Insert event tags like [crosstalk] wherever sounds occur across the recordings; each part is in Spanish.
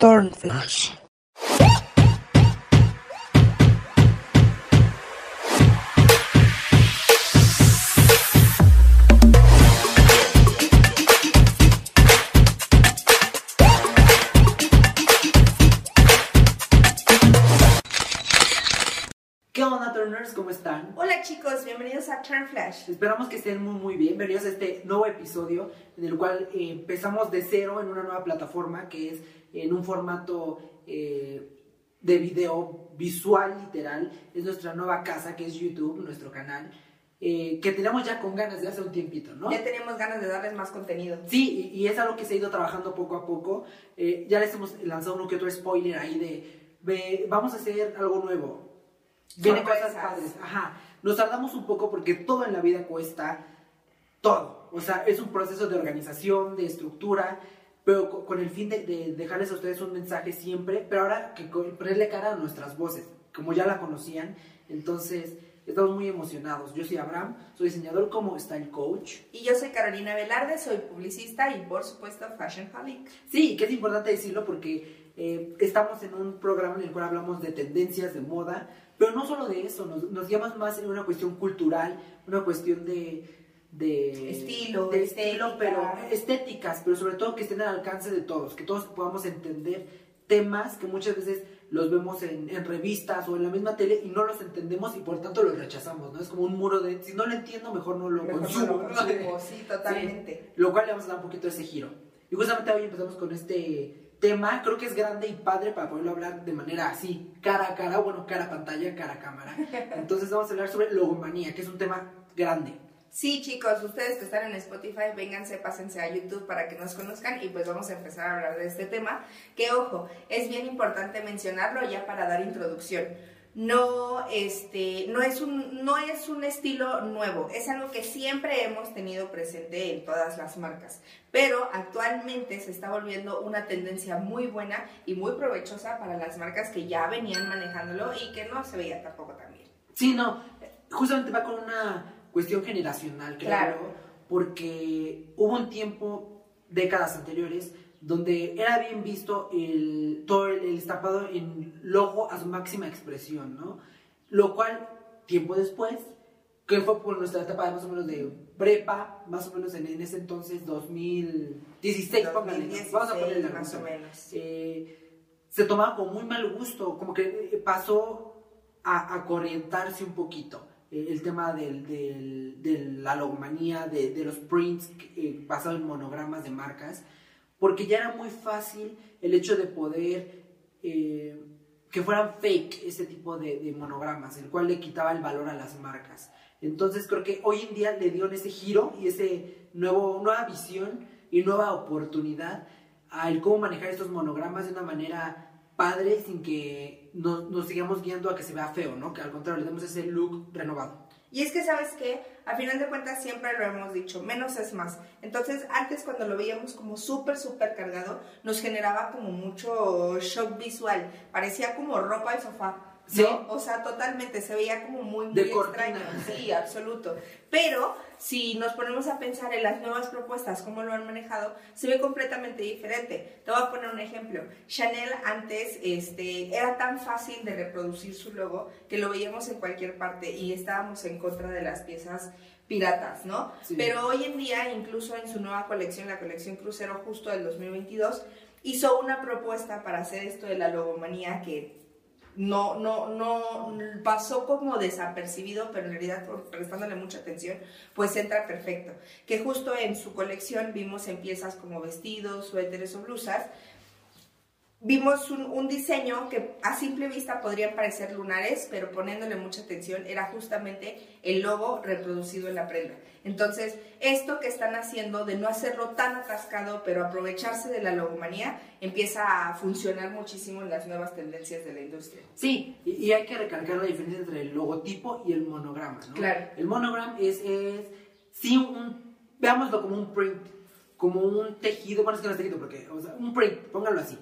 Turnflash. ¿Qué onda, Turners? ¿Cómo están? Hola chicos, bienvenidos a Turn Flash. Esperamos que estén muy, muy bien. Bienvenidos a este nuevo episodio en el cual eh, empezamos de cero en una nueva plataforma que es en un formato eh, de video visual, literal. Es nuestra nueva casa que es YouTube, nuestro canal. eh, que tenemos ya con ganas de hace un tiempito, ¿no? Ya teníamos ganas de darles más contenido. Sí, y, y es algo que se ha ido trabajando poco a poco. Eh, ya les hemos lanzado uno que otro spoiler ahí de, de, vamos a hacer algo nuevo. Vienen cosas padres. Ajá. Nos tardamos un poco porque todo en la vida cuesta todo. O sea, es un proceso de organización, de estructura, pero co- con el fin de, de dejarles a ustedes un mensaje siempre, pero ahora que ponerle cara a nuestras voces, como ya la conocían. Entonces, estamos muy emocionados. Yo soy Abraham, soy diseñador como Style Coach. Y yo soy Carolina Velarde, soy publicista y por supuesto Fashion Holic. Sí, que es importante decirlo porque eh, estamos en un programa en el cual hablamos de tendencias de moda, pero no solo de eso, nos, nos guiamos más en una cuestión cultural, una cuestión de... de Estilo, de estética. estilo, pero estéticas, pero sobre todo que estén al alcance de todos, que todos podamos entender temas que muchas veces los vemos en, en revistas o en la misma tele y no los entendemos y por tanto los rechazamos, ¿no? Es como un muro de, si no lo entiendo, mejor no lo Mejor no consumo. lo consumo, [laughs] sí, totalmente. Lo cual le vamos a dar un poquito ese giro. Y justamente hoy empezamos con este tema, creo que es grande y padre para poderlo hablar de manera así, cara a cara, bueno, cara a pantalla, cara a cámara. [laughs] Entonces vamos a hablar sobre logomanía, que es un tema grande. Sí chicos, ustedes que están en Spotify, vénganse, pásense a YouTube para que nos conozcan y pues vamos a empezar a hablar de este tema. Que ojo, es bien importante mencionarlo ya para dar introducción. No, este, no es un, no es un estilo nuevo, es algo que siempre hemos tenido presente en todas las marcas, pero actualmente se está volviendo una tendencia muy buena y muy provechosa para las marcas que ya venían manejándolo y que no se veía tampoco tan bien. Sí, no, justamente va con una cuestión generacional, creo, Claro. porque hubo un tiempo, décadas anteriores, donde era bien visto el, todo el, el estampado en logo a su máxima expresión, ¿no? Lo cual, tiempo después, que fue por nuestra etapa de más o menos de prepa, más o menos en, en ese entonces, 2016, póngale, ¿no? vamos a ponerle la más o razón menos. eh, se tomaba con muy mal gusto, como que eh, pasó a, a corrientarse un poquito el tema del, del- de la logomanía, de, de los prints eh, basados en monogramas de marcas, porque ya era muy fácil el hecho de poder eh, que fueran fake ese tipo de, de monogramas, el cual le quitaba el valor a las marcas. Entonces creo que hoy en día le dieron ese giro y ese nuevo, nueva visión y nueva oportunidad al cómo manejar estos monogramas de una manera padre sin que nos, sigamos guiando a que se vea feo, ¿no? Que al contrario, le demos ese look renovado. Y es que, ¿sabes qué? A final de cuentas siempre lo hemos dicho, menos es más. Entonces, antes cuando lo veíamos como súper, súper cargado, nos generaba como mucho shock visual. Parecía como ropa de sofá. ¿No? Sí. O sea, totalmente, se veía como muy, muy De extraño. cortina. Sí, absoluto. Pero si nos ponemos a pensar en las nuevas propuestas, cómo lo han manejado, se ve completamente diferente. Te voy a poner un ejemplo. Chanel antes este, era tan fácil de reproducir su logo que lo veíamos en cualquier parte y estábamos en contra de las piezas piratas, ¿no? Sí. Pero hoy en día, incluso en su nueva colección, la colección Crucero justo del 2022, hizo una propuesta para hacer esto de la logomanía que no, no, no pasó como desapercibido, pero en realidad prestándole mucha atención, pues entra perfecto. Que justo en su colección vimos en piezas como vestidos, suéteres o blusas, vimos un, un diseño que a simple vista podrían parecer lunares, pero poniéndole mucha atención era justamente el logo reproducido en la prenda. Entonces, esto que están haciendo de no hacerlo tan atascado, pero aprovecharse de la logomanía, empieza a funcionar muchísimo en las nuevas tendencias de la industria. Sí, y, hay que recalcar la diferencia entre el logotipo y el monograma, ¿no? Claro. El monogram es, es sí, un, veámoslo como un print, como un tejido, bueno, es que no es tejido, porque, o sea, un print, póngalo así,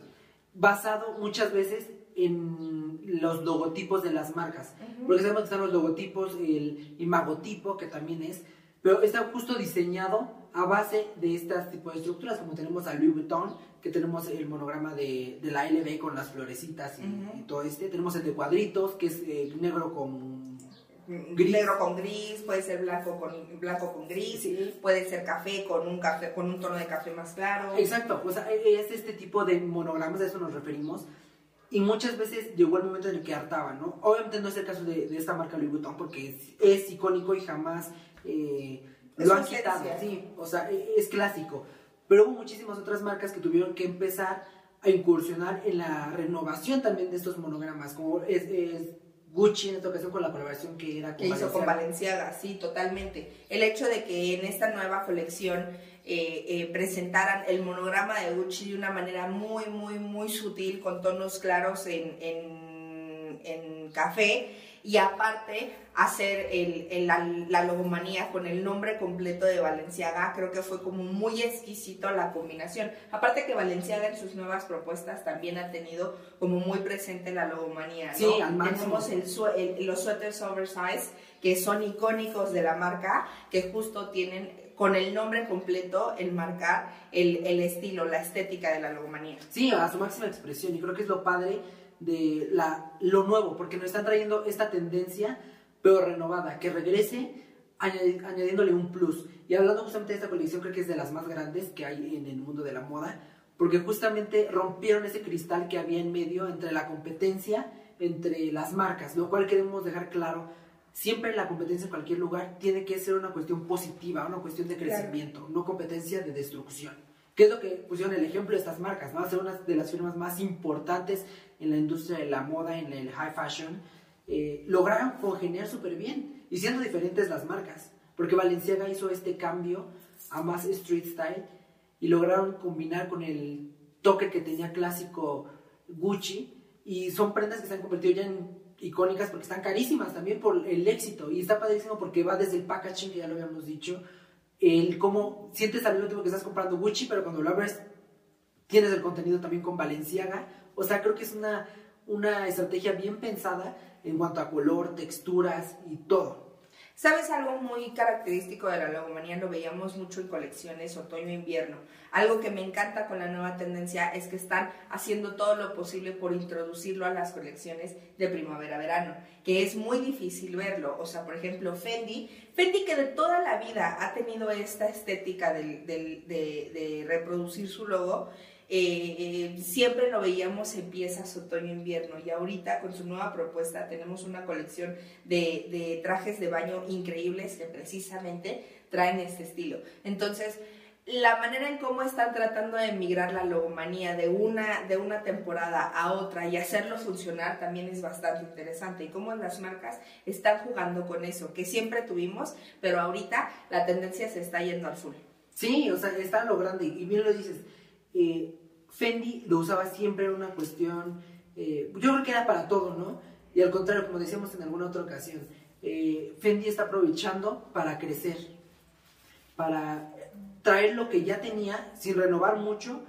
basado muchas veces en los logotipos de las marcas. Porque sabemos que están los logotipos, el imagotipo, que también es, pero está justo diseñado a base de estas tipos de estructuras, como tenemos a Louis Vuitton, que tenemos el monograma de, de la LB con las florecitas y, Ujú. y todo este. Tenemos el de cuadritos, que es eh, negro con Gris. Negro con gris, puede ser blanco con, blanco con gris, Sí. puede ser café con un café con un tono de café más claro. Exacto, o sea, es este tipo de monogramas, a eso nos referimos. Y muchas veces llegó el momento en el que hartaban, ¿no? Obviamente no es el caso de, de esta marca Louis Vuitton porque es, es icónico y jamás eh, lo han quitado. Sí, o sea, e- es clásico. Pero hubo muchísimas otras marcas que tuvieron que empezar a incursionar en la renovación también de estos monogramas, como es, es Gucci en esta ocasión con la colaboración que era con que hizo con. Valenciaga, sí, totalmente. El hecho de que en esta nueva colección eh, eh, presentaran el monograma de Gucci de una manera muy, muy, muy sutil, con tonos claros en, en, en café, y aparte hacer el, el- la, la logomanía con el nombre completo de Valenciaga, creo que fue como muy exquisito la combinación. Aparte que Valenciaga en sus nuevas propuestas también ha tenido como muy presente la logomanía, ¿no? Sí. Tenemos el- los suéteres oversize que son icónicos de la marca, que justo tienen con el nombre completo el marcar el, el estilo, la estética de la logomanía. Sí, a su máxima expresión. Y creo que es lo padre de la, lo nuevo, porque nos están trayendo esta tendencia, pero renovada, que regrese añadi- añadiéndole un plus. Y hablando justamente de esta colección, creo que es de las más grandes que hay en el mundo de la moda, porque justamente rompieron ese cristal que había en medio entre la competencia, entre las marcas, lo cual queremos dejar claro. Siempre la competencia en cualquier lugar tiene que ser una cuestión positiva, una cuestión de Claro. crecimiento, no competencia de destrucción. ¿Qué es lo que pusieron el ejemplo de estas marcas? ¿no? Ser una de las firmas más importantes en la industria de la moda, en el high fashion, eh, lograron congeniar súper bien y siendo diferentes las marcas. Porque Valenciaga hizo este cambio a más street style y lograron combinar con el toque que tenía clásico Gucci y son prendas que se han convertido ya en icónicas porque están carísimas también por el éxito y está padrísimo porque va desde el packaging que ya lo habíamos dicho el cómo sientes al mismo tiempo que estás comprando Gucci pero cuando lo abres tienes el contenido también con Valenciaga o sea creo que es una una estrategia bien pensada en cuanto a color texturas y todo ¿Sabes algo muy característico de la logomanía? Lo veíamos mucho en colecciones otoño-invierno. Algo que me encanta con la nueva tendencia es que están haciendo todo lo posible por introducirlo a las colecciones de primavera-verano, que es muy difícil verlo. O sea, por ejemplo, Fendi, Fendi que de toda la vida ha tenido esta estética del- de, de reproducir su logo, eh, siempre lo veíamos en piezas otoño-invierno y ahorita con su nueva propuesta tenemos una colección de, de trajes de baño increíbles que precisamente traen este estilo. Entonces, la manera en cómo están tratando de migrar la logomanía de una, de una temporada a otra y hacerlo funcionar también es bastante interesante. Y cómo las marcas están jugando con eso, que siempre tuvimos, pero ahorita la tendencia se está yendo al full. Sí, o sea, están logrando, y bien lo dices, eh, Fendi lo usaba siempre en una cuestión, eh, yo creo que era para todo, ¿no? Y al contrario, como decíamos en alguna otra ocasión, eh, Fendi está aprovechando para crecer, para traer lo que ya tenía, sin renovar mucho,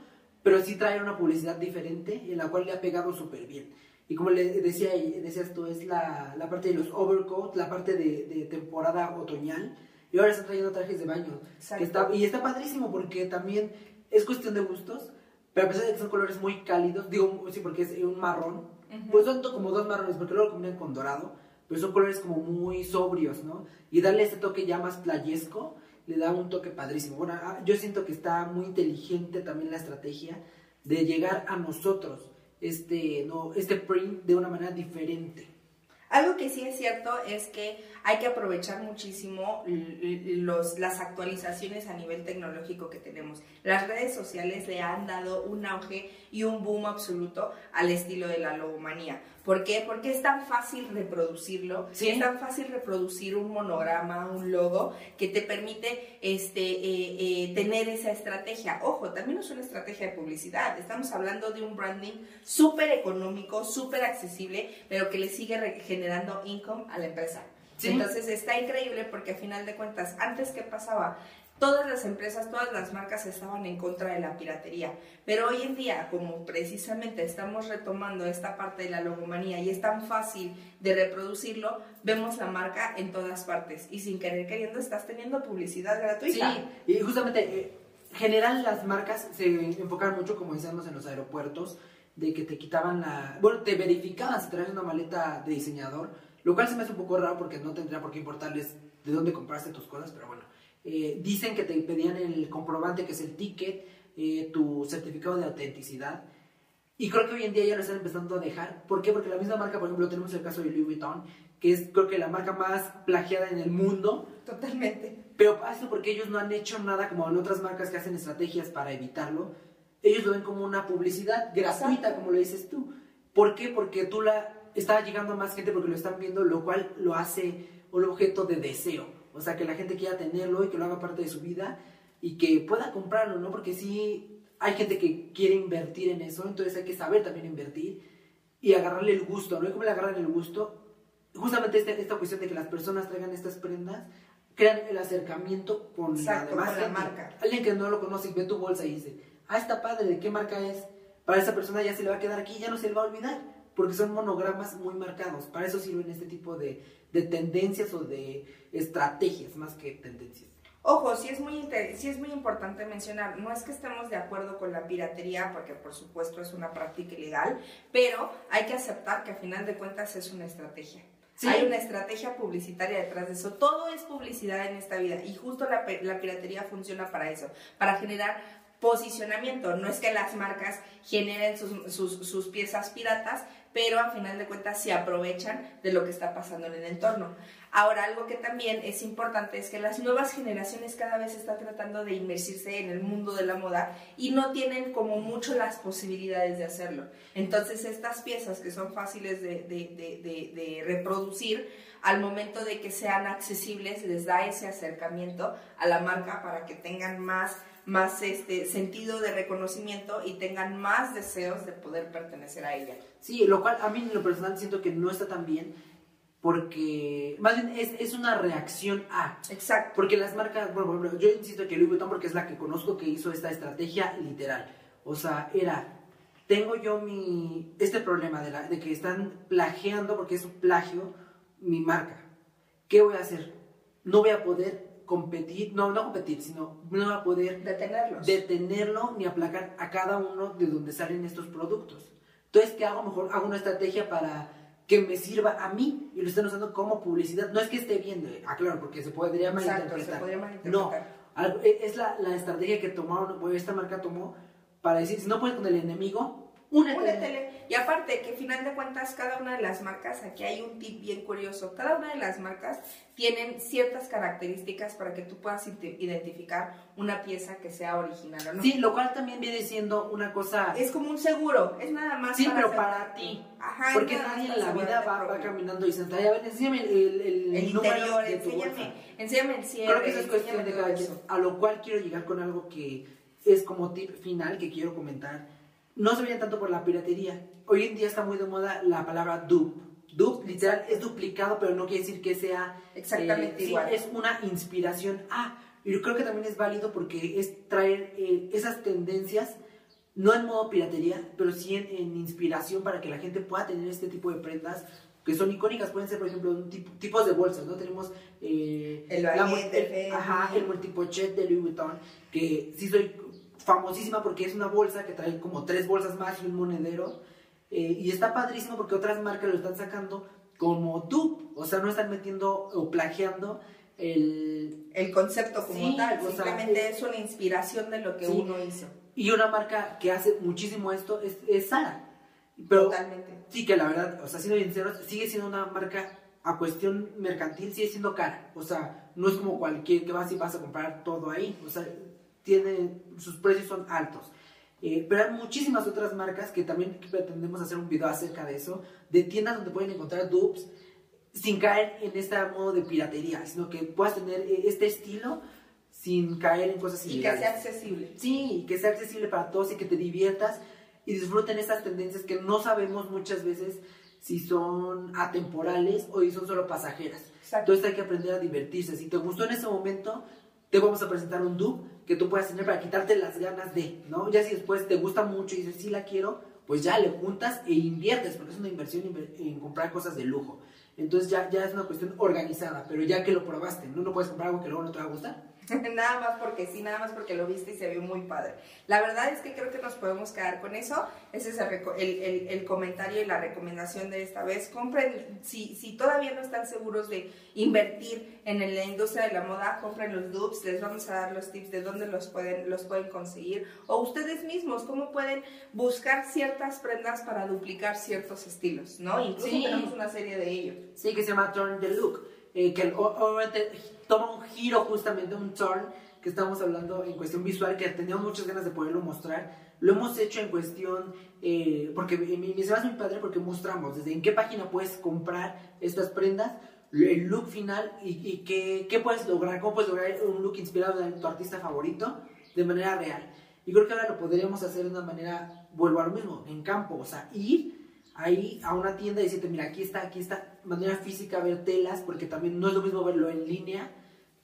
pero sí traer una publicidad diferente en la cual le ha pegado súper bien. Y como le decía, decías tú, es la, la parte de los overcoats, la parte de, de temporada otoñal, y ahora están trayendo trajes de baño. Está- y está padrísimo porque también es cuestión de gustos, pero a pesar de que son colores muy cálidos, digo, sí, porque es un marrón, pues son como dos marrones, porque luego lo combinan con dorado, pero son colores como muy sobrios, ¿no? Y darle este toque ya más playesco, le da un toque padrísimo. Bueno, ah, yo siento que está muy inteligente también la estrategia de llegar a nosotros este, no, este print de una manera diferente. Algo que sí es cierto es que hay que aprovechar muchísimo los, las actualizaciones a nivel tecnológico que tenemos. Las redes sociales le han dado un auge y un boom absoluto al estilo de la logomanía. ¿Por qué? Porque es tan fácil reproducirlo, Sí. es tan fácil reproducir un monograma, un logo, que te permite este, eh, eh, tener esa estrategia. Ojo, también es una estrategia de publicidad. Estamos hablando de un branding súper económico, súper accesible, pero que le sigue generando income a la empresa. Sí. Entonces está increíble porque a final de cuentas, antes que pasaba, todas las empresas, todas las marcas estaban en contra de la piratería. Pero hoy en día, como precisamente estamos retomando esta parte de la logomanía y es tan fácil de reproducirlo, vemos la marca en todas partes y sin querer queriendo estás teniendo publicidad gratuita. Sí, y justamente, eh, general las marcas se enfocan mucho, como decíamos en los aeropuertos, de que te quitaban la... Bueno, te verificaban si traes una maleta de diseñador, lo cual se me hace un poco raro porque no tendría por qué importarles de dónde compraste tus cosas, pero bueno. Eh, dicen que te pedían el comprobante, que es el ticket, eh, tu certificado de autenticidad. Y creo que hoy en día ya lo están empezando a dejar. ¿Por qué? Porque la misma marca, por ejemplo, tenemos el caso de Louis Vuitton, que es creo que la marca más plagiada en el mundo. Totalmente. Pero pasa porque ellos no han hecho nada como en otras marcas que hacen estrategias para evitarlo. Ellos lo ven como una publicidad gratuita, como lo dices tú. ¿Por qué? Porque tú la está llegando a más gente porque lo están viendo, lo cual lo hace un objeto de deseo. O sea, que la gente quiera tenerlo y que lo haga parte de su vida y que pueda comprarlo, ¿no? Porque sí hay gente que quiere invertir en eso, entonces hay que saber también invertir y agarrarle el gusto, ¿no? ¿Y cómo le agarran el gusto? Justamente este, esta cuestión de que las personas traigan estas prendas, crean el acercamiento con la demás marca. Alguien que no lo conoce y ve tu bolsa y dice, ah, está padre, ¿de qué marca es? Para esa persona ya se le va a quedar aquí, ya no se le va a olvidar porque son monogramas muy marcados. Para eso sirven este tipo de, de tendencias o de estrategias más que tendencias. Ojo, sí es, muy sí es muy importante mencionar, no es que estemos de acuerdo con la piratería, porque por supuesto es una práctica ilegal, pero hay que aceptar que a final de cuentas es una estrategia. Hay una estrategia publicitaria detrás de eso. Todo es publicidad en esta vida y justo la, la piratería funciona para eso, para generar posicionamiento. No es que las marcas generen sus, sus, sus piezas piratas, pero a final de cuentas se aprovechan de lo que está pasando en el entorno. Ahora, algo que también es importante es que las nuevas generaciones cada vez están tratando de inmersirse en el mundo de la moda y no tienen como mucho las posibilidades de hacerlo. Entonces, estas piezas que son fáciles de, reproducir, al momento de que sean accesibles, les da ese acercamiento a la marca para que tengan más más este sentido de reconocimiento y tengan más deseos de poder pertenecer a ella. Sí, lo cual a mí en lo personal siento que no está tan bien porque más bien es, es una reacción a. Exacto. Porque las marcas, bueno, yo insisto que Louis Vuitton porque es la que conozco que hizo esta estrategia literal. O sea, era tengo yo mi este problema de, la, de que están plagiando porque es un plagio mi marca. ¿Qué voy a hacer? No voy a poder competir, no, no competir, sino no va a poder detenerlo ni aplacar a cada uno de donde salen estos productos. Entonces, ¿qué hago? Mejor hago una estrategia para que me sirva a mí y lo estén usando como publicidad. No es que esté viendo, ah, claro, porque se podría malinterpretar. No, e, es la, la estrategia que tomaron, esta marca tomó para decir, si no puedes con el enemigo, Únetele. Y aparte, que final de cuentas, cada una de las marcas, aquí hay un tip bien curioso, cada una de las marcas tienen ciertas características para que tú puedas identificar una pieza que sea original o no. Sí, lo cual también viene siendo una cosa... Es como un seguro, es nada más Sí, pero para ti. Ajá, Porque nadie en la vida va, caminando y senta, a ver, enséñame el, el, el interior, enséñame, enséñame el cierre. Creo que eso es cuestión de cada quien. A lo cual quiero llegar con algo que es como tip final que quiero comentar no se veían tanto por la piratería. Hoy en día está muy de moda la palabra dupe. Dupe, literal, es duplicado, pero no quiere decir que sea exactamente eh, igual. es una inspiración a. Y yo creo que también es válido porque es traer eh, esas tendencias, no en modo piratería, pero sí en, inspiración para que la gente pueda tener este tipo de prendas que son icónicas. Pueden ser, por ejemplo, un tipo, tipos de bolsas, ¿no? Tenemos eh, el, la, el, ajá, el multipochet de Louis Vuitton, que sí soy famosísima porque es una bolsa que trae como tres bolsas más y un monedero. Eh, y está padrísimo porque otras marcas lo están sacando como dupe, o sea, no están metiendo o plagiando el, el concepto como tal, simplemente es una inspiración de lo que uno hizo. Y una marca que hace muchísimo esto es, es Sara. Pero, Totalmente. Sí, que la verdad, o sea, siendo sinceros, sigue siendo una marca a cuestión mercantil, sigue siendo cara. O sea, no es como cualquier que vas y vas a comprar todo ahí. O sea, tiene, sus precios son altos. Eh, pero hay muchísimas otras marcas que también pretendemos hacer un video acerca de eso, de tiendas donde pueden encontrar dupes sin caer en este modo de piratería, sino que puedas tener eh, este estilo sin caer en cosas ilegales. Y que sea accesible. Sí, que sea accesible para todos y que te diviertas y disfruten estas tendencias que no sabemos muchas veces si son atemporales o si son solo pasajeras. Entonces hay que aprender a divertirse. Si te gustó en ese momento, te vamos a presentar un dupe que tú puedas tener para quitarte las ganas de, ¿no? Ya si después te gusta mucho y dices, sí la quiero, pues ya le juntas e inviertes, porque es una inversión en comprar cosas de lujo. Entonces ya, ya es una cuestión organizada, pero ya que lo probaste, ¿no? No puedes comprar algo que luego no te va a gustar. [laughs] nada más porque sí, nada más porque lo viste y se vio muy padre. La verdad es que creo que nos podemos quedar con eso. Ese es el, el, comentario y la recomendación de esta vez. Compren, si, si todavía no están seguros de invertir en la industria de la moda, compren los dupes. Les vamos a dar los tips de dónde los pueden, los pueden conseguir. O ustedes mismos, cómo pueden buscar ciertas prendas para duplicar ciertos estilos, ¿no? Incluso tenemos una serie de ellos. Sí, que se llama Turn the Look. Eh, que obviamente toma un giro justamente, un turn, que estamos hablando en cuestión visual, que teníamos muchas ganas de poderlo mostrar. Lo hemos hecho en cuestión, eh, porque mi se muy padre porque mostramos desde en qué página puedes comprar estas prendas, el look final y, y qué, qué, puedes lograr, cómo puedes lograr un look inspirado en tu artista favorito de manera real. Y creo que ahora lo podríamos hacer de una manera, vuelvo a lo mismo, en campo, o sea, ir ahí a una tienda y decirte, mira, aquí está, aquí está, manera física ver telas, porque también no es lo mismo verlo en línea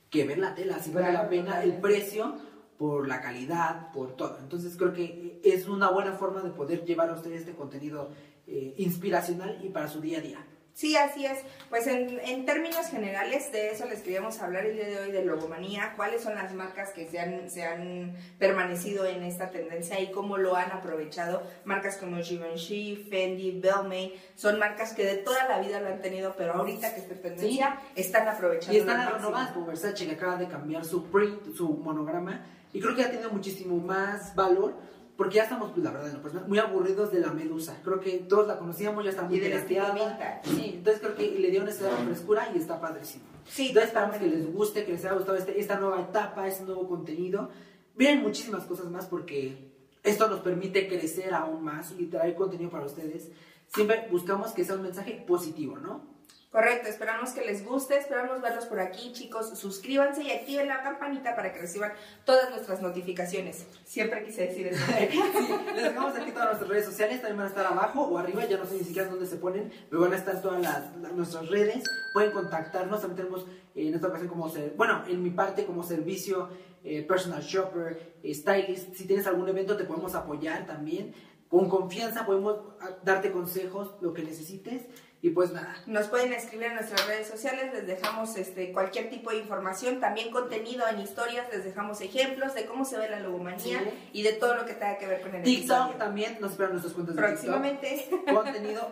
que ver la tela, si vale la pena el precio por la calidad, por todo. Entonces creo que es una buena forma de poder llevar a ustedes este contenido eh, inspiracional y para su día a día. Sí, así es. Pues en, en, términos generales de eso les queríamos hablar el día de hoy de logomanía, cuáles son las marcas que se han, se han permanecido en esta tendencia y cómo lo han aprovechado. Marcas como Givenchy, Fendi, Belmay, son marcas que de toda la vida lo han tenido, pero ahorita que está tendencia están aprovechando. Y están renovadas como Versace que acaba de cambiar su print, su monograma, y creo que ha tenido muchísimo más valor porque ya estamos, pues, la verdad, muy aburridos de la medusa. Creo que todos la conocíamos, ya está muy pirateada. Sí, entonces creo que le dio una frescura y está padrísimo. Sí, entonces esperamos que les guste, que les haya gustado este, esta nueva etapa, este nuevo contenido. Miren muchísimas cosas más porque esto nos permite crecer aún más y traer contenido para ustedes. Siempre buscamos que sea un mensaje positivo, ¿no? Correcto, esperamos que les guste, esperamos verlos por aquí, chicos. Suscríbanse y activen la campanita para que reciban todas nuestras notificaciones. Siempre quise decir eso. [laughs] les dejamos aquí todas nuestras redes sociales, también van a estar abajo o arriba, ya no sé ni siquiera dónde se ponen, pero van a estar todas las, nuestras redes. Pueden contactarnos, también tenemos eh, en esta ocasión como ser, bueno, en mi parte como servicio eh, personal shopper, eh, stylist. Si tienes algún evento te podemos apoyar también. Con confianza podemos ah, darte consejos, lo que necesites. Y pues nada. Nos pueden escribir en nuestras redes sociales, les dejamos este, cualquier tipo de información, también contenido en historias, les dejamos ejemplos de cómo se ve la logomanía y de todo lo que tenga que ver con el TikTok también, nos esperan nuestros cuentos de Próximamente. [laughs] Contenido,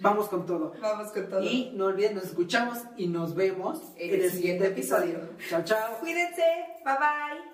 vamos con todo. Vamos con todo. Y no olviden, nos escuchamos y nos vemos en, el, siguiente episodio. Chao, chao. Cuídense, bye bye.